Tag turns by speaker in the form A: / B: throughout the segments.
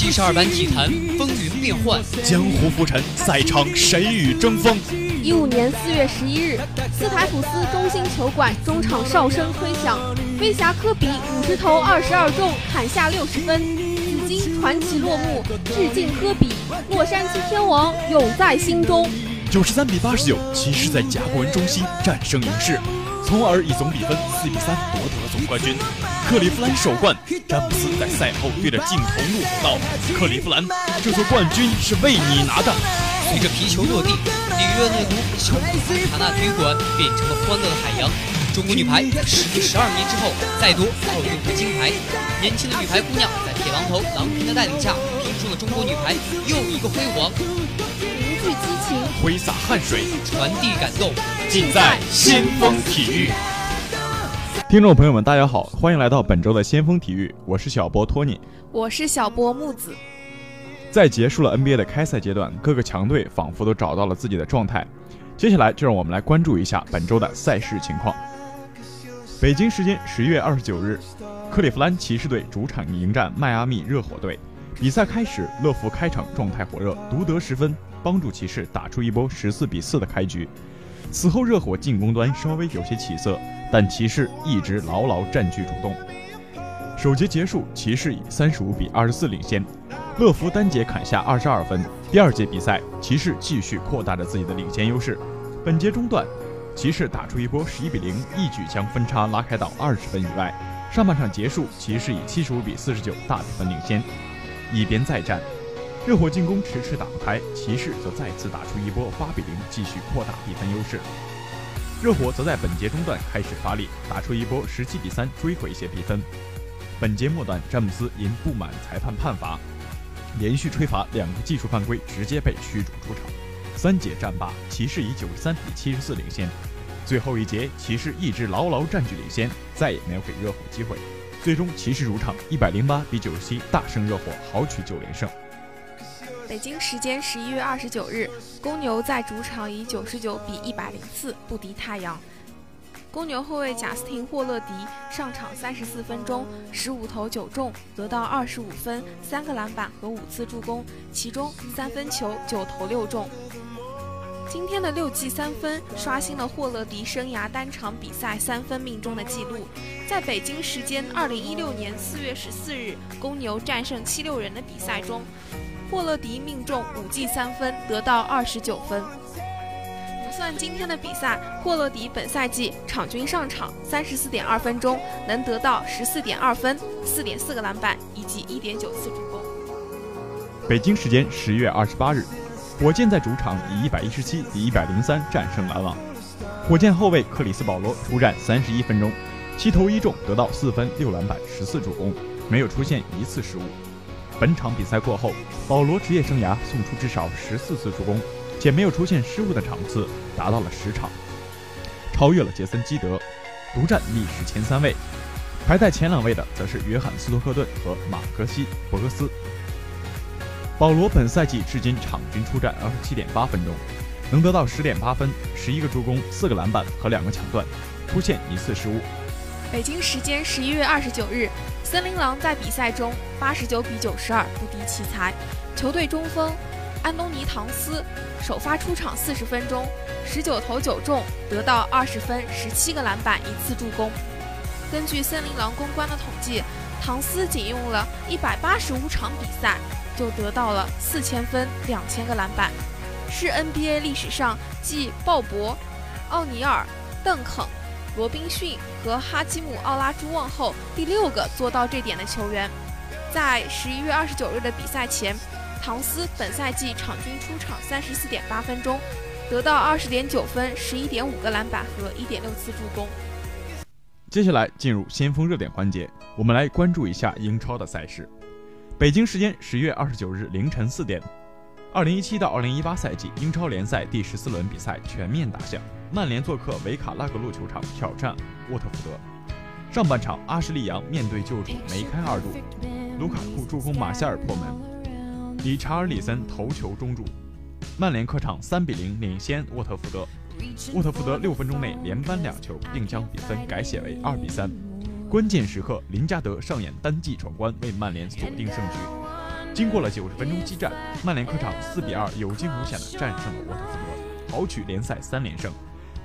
A: 七十二般体坛风云变幻，
B: 江湖浮沉，赛场谁与争锋？
C: 一五年四月十一日，斯台普斯中心球馆中场哨声吹响，飞侠科比五十投二十二中，砍下六十分，紫金传奇落幕，致敬科比，洛杉矶天王永在心中。
B: 九十三比八十九，骑士在甲骨文中心战胜勇士。从而以总比分四比三夺得了总冠军。克利夫兰首冠，詹姆斯在赛后对着镜头怒吼道：“克利夫兰，这座冠军是为你拿的。”
A: 随着皮球落地，里约热内卢小卡纳体育馆变成了欢乐的海洋。中国女排时隔十二年之后再夺奥运会金牌，年轻的女排姑娘在铁榔头郎平的带领下，拼出了中国女排又一个辉煌。
C: 凝聚激情，
B: 挥洒汗水，
A: 传递感动。
B: 尽在先锋体育。
D: 听众朋友们，大家好，欢迎来到本周的先锋体育，我是小波托尼，
C: 我是小波木子。
D: 在结束了 NBA 的开赛阶段，各个强队仿佛都找到了自己的状态。接下来就让我们来关注一下本周的赛事情况。北京时间十月二十九日，克利夫兰骑士队主场迎战迈阿密热火队。比赛开始，乐福开场状态火热，独得十分，帮助骑士打出一波十四比四的开局。此后，热火进攻端稍微有些起色，但骑士一直牢牢占据主动。首节结束，骑士以三十五比二十四领先，乐福单节砍下二十二分。第二节比赛，骑士继续扩大着自己的领先优势。本节中段，骑士打出一波十一比零，一举将分差拉开到二十分以外。上半场结束，骑士以七十五比四十九大比分领先。一边再战。热火进攻迟迟打不开，骑士则再次打出一波八比零，继续扩大比分优势。热火则在本节中段开始发力，打出一波十七比三，追回一些比分。本节末段，詹姆斯因不满裁判判罚，连续吹罚两个技术犯规，直接被驱逐出场。三节战罢，骑士以九十三比七十四领先。最后一节，骑士一直牢牢占据领先，再也没有给热火机会。最终，骑士主场一百零八比九十七大胜热火，豪取九连胜。
C: 北京时间十一月二十九日，公牛在主场以九十九比一百零四不敌太阳。公牛后卫贾斯汀·霍勒迪上场三十四分钟，十五投九中，得到二十五分、三个篮板和五次助攻，其中三分球九投六中。今天的六记三分刷新了霍勒迪生涯单场比赛三分命中的纪录。在北京时间二零一六年四月十四日，公牛战胜七六人的比赛中。霍勒迪命中五记三分，得到二十九分。不算今天的比赛，霍勒迪本赛季场均上场三十四点二分钟，能得到十四点二分、四点四个篮板以及一点九次助攻。
D: 北京时间十月二十八日，火箭在主场以一百一十七比一百零三战胜篮网。火箭后卫克里斯保罗出战三十一分钟，七投一中，得到四分、六篮板、十四助攻，没有出现一次失误。本场比赛过后，保罗职业生涯送出至少十四次助攻，且没有出现失误的场次达到了十场，超越了杰森·基德，独占历史前三位。排在前两位的则是约翰·斯托克顿和马克西·博格斯。保罗本赛季至今场均出战二十七点八分钟，能得到十点八分、十一个助攻、四个篮板和两个抢断，出现一次失误。
C: 北京时间十一月二十九日。森林狼在比赛中八十九比九十二不敌奇才，球队中锋安东尼·唐斯首发出场四十分钟，十九投九中，得到二十分、十七个篮板、一次助攻。根据森林狼公关的统计，唐斯仅用了一百八十五场比赛，就得到了四千分、两千个篮板，是 NBA 历史上继鲍勃·奥尼尔、邓肯。罗宾逊和哈基姆·奥拉朱旺后第六个做到这点的球员。在十一月二十九日的比赛前，唐斯本赛季场均出场三十四点八分钟，得到二十点九分、十一点五个篮板和一点六次助攻。
D: 接下来进入先锋热点环节，我们来关注一下英超的赛事。北京时间十月二十九日凌晨四点，二零一七到二零一八赛季英超联赛第十四轮比赛全面打响。曼联做客维卡拉格路球场挑战沃特福德。上半场，阿什利杨面对旧主梅开二度，卢卡库助攻马夏尔破门，理查尔里森头球中柱。曼联客场三比零领先沃特福德。沃特福德六分钟内连扳两球，并将比分改写为二比三。关键时刻，林加德上演单骑闯关，为曼联锁定胜局。经过了九十分钟激战，曼联客场四比二有惊无险地战胜了沃特福德，豪取联赛三连胜。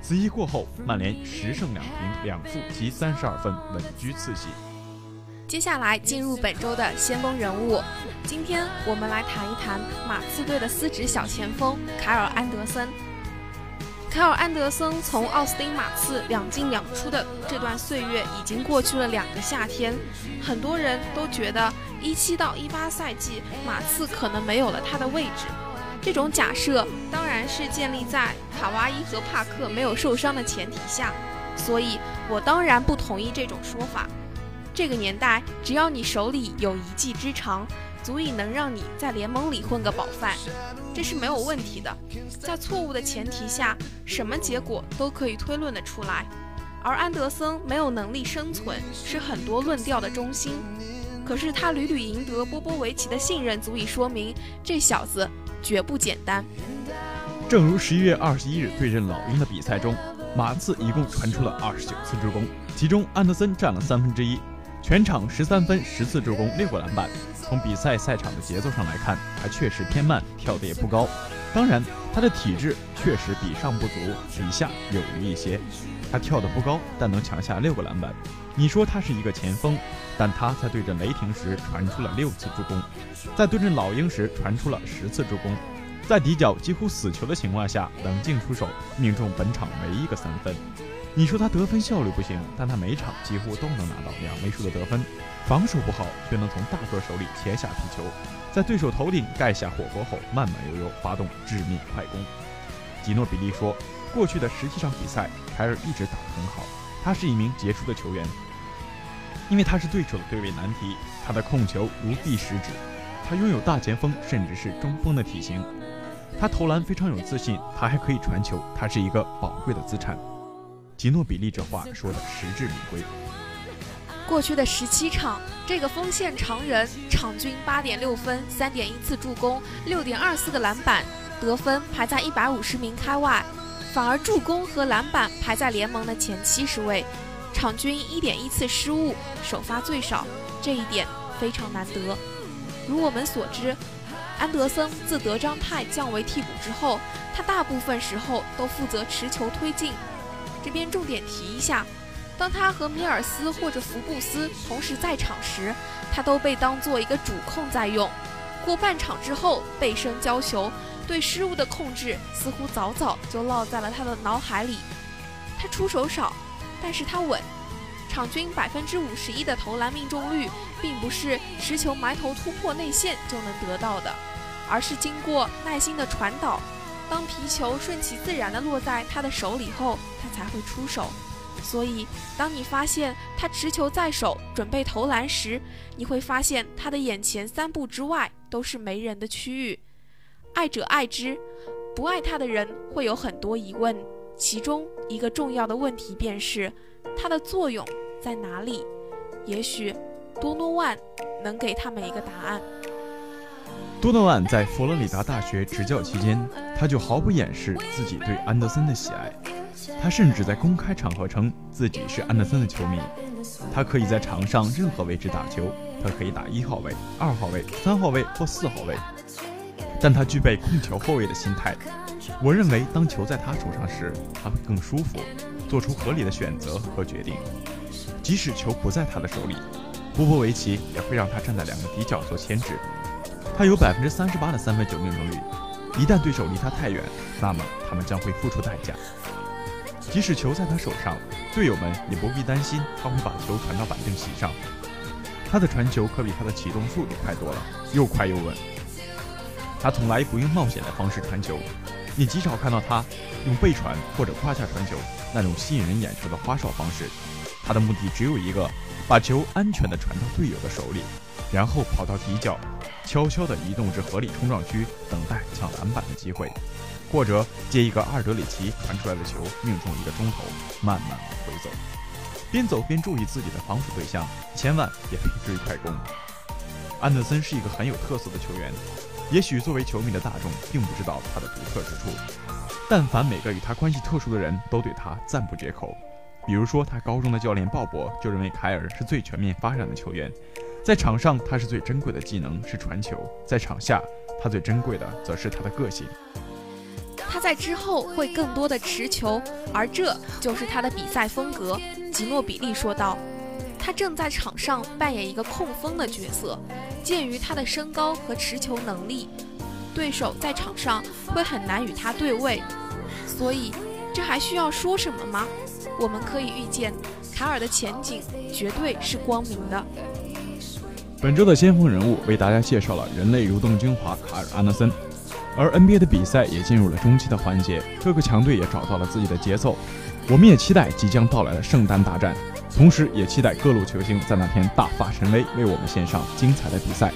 D: 此役过后，曼联十胜两平两负，积三十二分，稳居次席。
C: 接下来进入本周的先锋人物，今天我们来谈一谈马刺队的司职小前锋凯尔安德森。凯尔安德森从奥斯汀马刺两进两出的这段岁月已经过去了两个夏天，很多人都觉得一七到一八赛季马刺可能没有了他的位置。这种假设当然是建立在卡哇伊和帕克没有受伤的前提下，所以我当然不同意这种说法。这个年代，只要你手里有一技之长，足以能让你在联盟里混个饱饭，这是没有问题的。在错误的前提下，什么结果都可以推论得出来。而安德森没有能力生存，是很多论调的中心。可是他屡屡赢得波波维奇的信任，足以说明这小子。绝不简单。
D: 正如十一月二十一日对阵老鹰的比赛中，马刺一共传出了二十九次助攻，其中安德森占了三分之一，全场十三分、十次助攻、六个篮板。从比赛赛场的节奏上来看，他确实偏慢，跳得也不高。当然，他的体质确实比上不足，比下有余一些。他跳得不高，但能抢下六个篮板。你说他是一个前锋，但他在对阵雷霆时传出了六次助攻，在对阵老鹰时传出了十次助攻，在底角几乎死球的情况下冷静出手，命中本场唯一个三分。你说他得分效率不行，但他每场几乎都能拿到两位数的得分，防守不好却能从大个手里切下皮球，在对手头顶盖下火锅后慢慢悠悠发动致命快攻。吉诺比利说，过去的十七场比赛，凯尔一直打得很好，他是一名杰出的球员。因为他是对手的对位难题，他的控球如臂使指，他拥有大前锋甚至是中锋的体型，他投篮非常有自信，他还可以传球，他是一个宝贵的资产。吉诺比利这话说的实至名归。
C: 过去的十七场，这个锋线常人场均八点六分、三点一次助攻、六点二四个篮板，得分排在一百五十名开外，反而助攻和篮板排在联盟的前七十位。场均一点一次失误，首发最少，这一点非常难得。如我们所知，安德森自德章泰降为替补之后，他大部分时候都负责持球推进。这边重点提一下，当他和米尔斯或者福布斯同时在场时，他都被当做一个主控在用。过半场之后，背身交球，对失误的控制似乎早早就烙在了他的脑海里。他出手少。但是他稳，场均百分之五十一的投篮命中率，并不是持球埋头突破内线就能得到的，而是经过耐心的传导，当皮球顺其自然地落在他的手里后，他才会出手。所以，当你发现他持球在手，准备投篮时，你会发现他的眼前三步之外都是没人的区域。爱者爱之，不爱他的人会有很多疑问。其中一个重要的问题便是，它的作用在哪里？也许多诺万能给他们一个答案。
D: 多诺万在佛罗里达大学执教期间，他就毫不掩饰自己对安德森的喜爱。他甚至在公开场合称自己是安德森的球迷。他可以在场上任何位置打球，他可以打一号位、二号位、三号位或四号位，但他具备控球后卫的心态。我认为，当球在他手上时，他会更舒服，做出合理的选择和决定。即使球不在他的手里，波波维奇也会让他站在两个底角做牵制。他有百分之三十八的三分球命中率。一旦对手离他太远，那么他们将会付出代价。即使球在他手上，队友们也不必担心他会把球传到板凳席上。他的传球可比他的启动速度快多了，又快又稳。他从来不用冒险的方式传球。你极少看到他用背传或者胯下传球那种吸引人眼球的花哨方式，他的目的只有一个，把球安全地传到队友的手里，然后跑到底角，悄悄地移动至合理冲撞区，等待抢篮板的机会，或者接一个阿尔德里奇传出来的球，命中一个中投，慢慢往回走，边走边注意自己的防守对象，千万别被追快攻。安德森是一个很有特色的球员。也许作为球迷的大众并不知道他的独特之处，但凡每个与他关系特殊的人都对他赞不绝口。比如说，他高中的教练鲍勃就认为凯尔是最全面发展的球员，在场上，他是最珍贵的技能是传球；在场下，他最珍贵的则是他的个性。
C: 他在之后会更多的持球，而这就是他的比赛风格。吉诺比利说道：“他正在场上扮演一个控锋的角色。鉴于他的身高和持球能力，对手在场上会很难与他对位。所以，这还需要说什么吗？我们可以预见，卡尔的前景绝对是光明的。”
D: 本周的先锋人物为大家介绍了人类蠕动精华卡尔·安德森。而 NBA 的比赛也进入了中期的环节，各个强队也找到了自己的节奏。我们也期待即将到来的圣诞大战，同时也期待各路球星在那天大发神威，为我们献上精彩的比赛。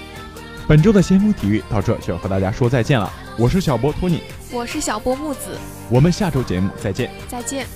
D: 本周的先锋体育到这就要和大家说再见了，我是小波托尼，
C: 我是小波木子，
D: 我们下周节目再见，
C: 再见。